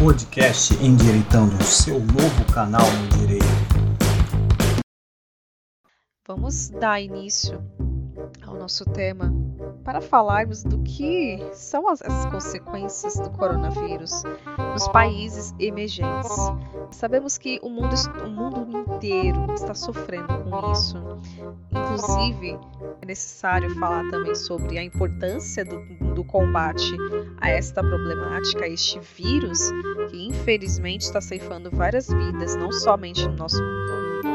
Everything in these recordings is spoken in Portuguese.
podcast endireitando o seu novo canal no direito. Vamos dar início ao nosso tema para falarmos do que são as, as, consequências do coronavírus nos países emergentes. Sabemos que o mundo, o mundo inteiro está sofrendo com isso. Inclusive, é necessário falar também sobre a importância do, do combate a esta problemática, a este vírus que infelizmente está ceifando várias vidas, não somente no nosso,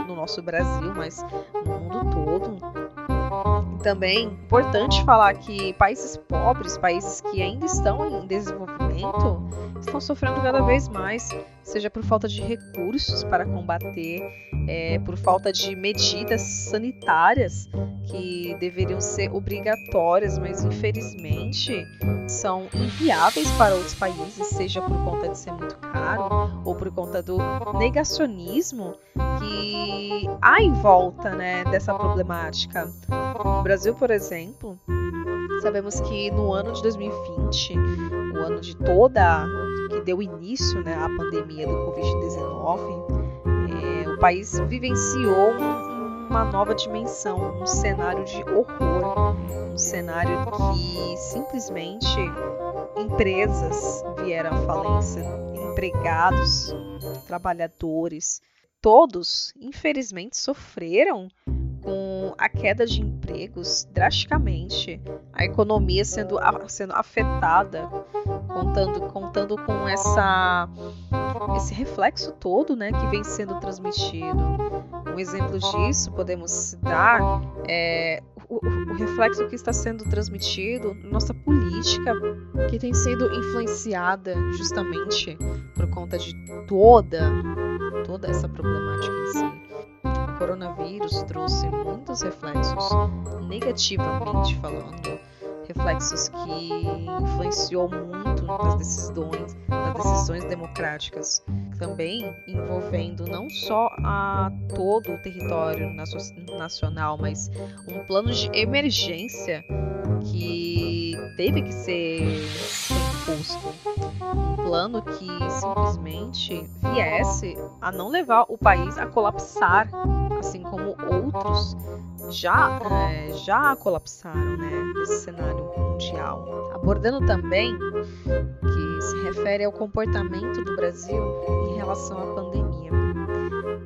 no nosso Brasil, mas no mundo todo também importante falar que países pobres, países que ainda estão em desenvolvimento, estão sofrendo cada vez mais, seja por falta de recursos para combater, é, por falta de medidas sanitárias que deveriam ser obrigatórias, mas infelizmente são inviáveis para outros países, seja por conta de ser muito caro ou por conta do negacionismo que há em volta né, dessa problemática. No Brasil, por exemplo, sabemos que no ano de 2020, o ano de toda que deu início né, à pandemia do Covid-19, é, o país vivenciou uma nova dimensão, um cenário de horror, um cenário que simplesmente empresas vieram à falência, empregados, trabalhadores, todos, infelizmente, sofreram com a queda de empregos drasticamente, a economia sendo, sendo afetada, contando, contando com essa, esse reflexo todo né, que vem sendo transmitido. Um exemplo disso podemos dar é, o, o, reflexo que está sendo transmitido na nossa política, que tem sido influenciada justamente por conta de toda, toda essa problemática em si o coronavírus trouxe reflexos negativamente falando, reflexos que influenciou muito nas decisões, nas decisões democráticas, também envolvendo não só a todo o território nacional, mas um plano de emergência que teve que ser imposto. Um plano que simplesmente viesse a não levar o país a colapsar, assim como outros já, é, já colapsaram né, nesse cenário mundial. Abordando também que se refere ao comportamento do Brasil em relação à pandemia.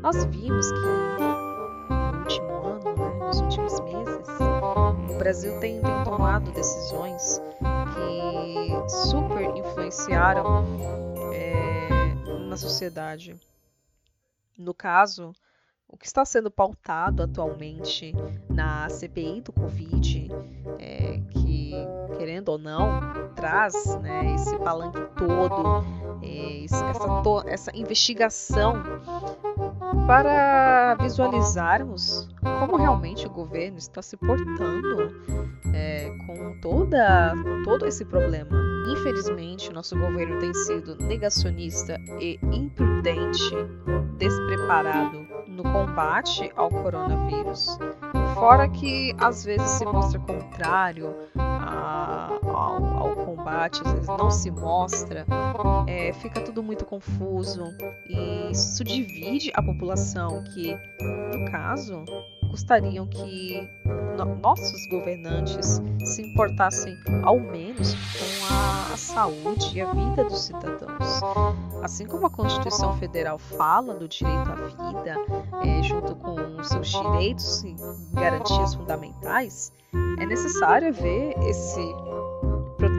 Nós vimos que no último ano, né, nos últimos meses, o Brasil tem, tem tomado decisões que super influenciaram é, na sociedade. No caso, o que está sendo pautado atualmente na CPI do Covid, é, que, querendo ou não, traz né, esse palanque todo, é, essa, to essa investigação para visualizarmos como realmente o governo está se portando é, com, toda, com todo esse problema. Infelizmente, nosso governo tem sido negacionista e imprudente, despreparado no combate ao coronavírus. Fora que às vezes se mostra contrário a, ao, ao, combate, às vezes não se mostra, é, fica tudo muito confuso e isso divide a população que, no caso, gostariam que no nossos governantes se importassem ao menos com a, a saúde e a vida dos cidadãos. Assim como a Constituição Federal fala do direito à vida, é, junto com seus direitos e garantias fundamentais, é necessário ver esse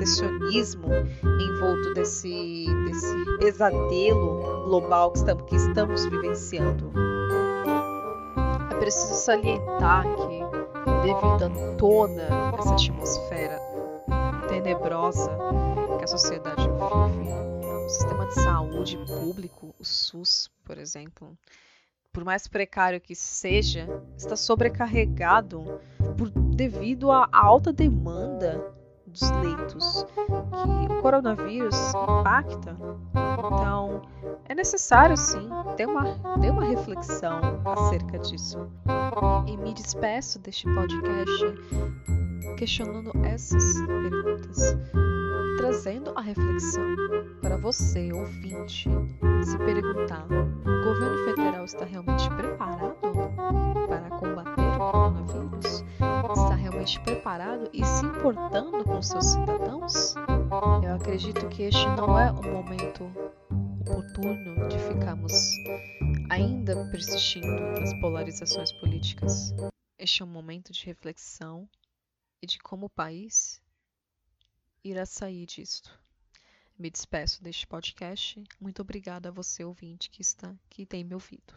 protecionismo envolto desse, desse pesadelo global que estamos, que estamos vivenciando. É preciso salientar que, devido a toda essa atmosfera tenebrosa que a sociedade vive, o sistema de saúde público, o SUS, por exemplo, por mais precário que seja, está sobrecarregado por, devido à alta demanda dos leitos que o coronavírus impacta. Então, é necessário sim ter uma, ter uma reflexão acerca disso. E me despeço deste podcast questionando essas perguntas. trazendo a reflexão para você, ouvinte, se perguntar: o governo federal está realmente preparado Preparado e se importando com seus cidadãos? Eu acredito que este não é o momento oportuno de ficarmos ainda persistindo nas polarizações políticas. Este é um momento de reflexão e de como o país irá sair disto. Me despeço deste podcast. Muito obrigada a você, ouvinte, que está que tem me ouvido.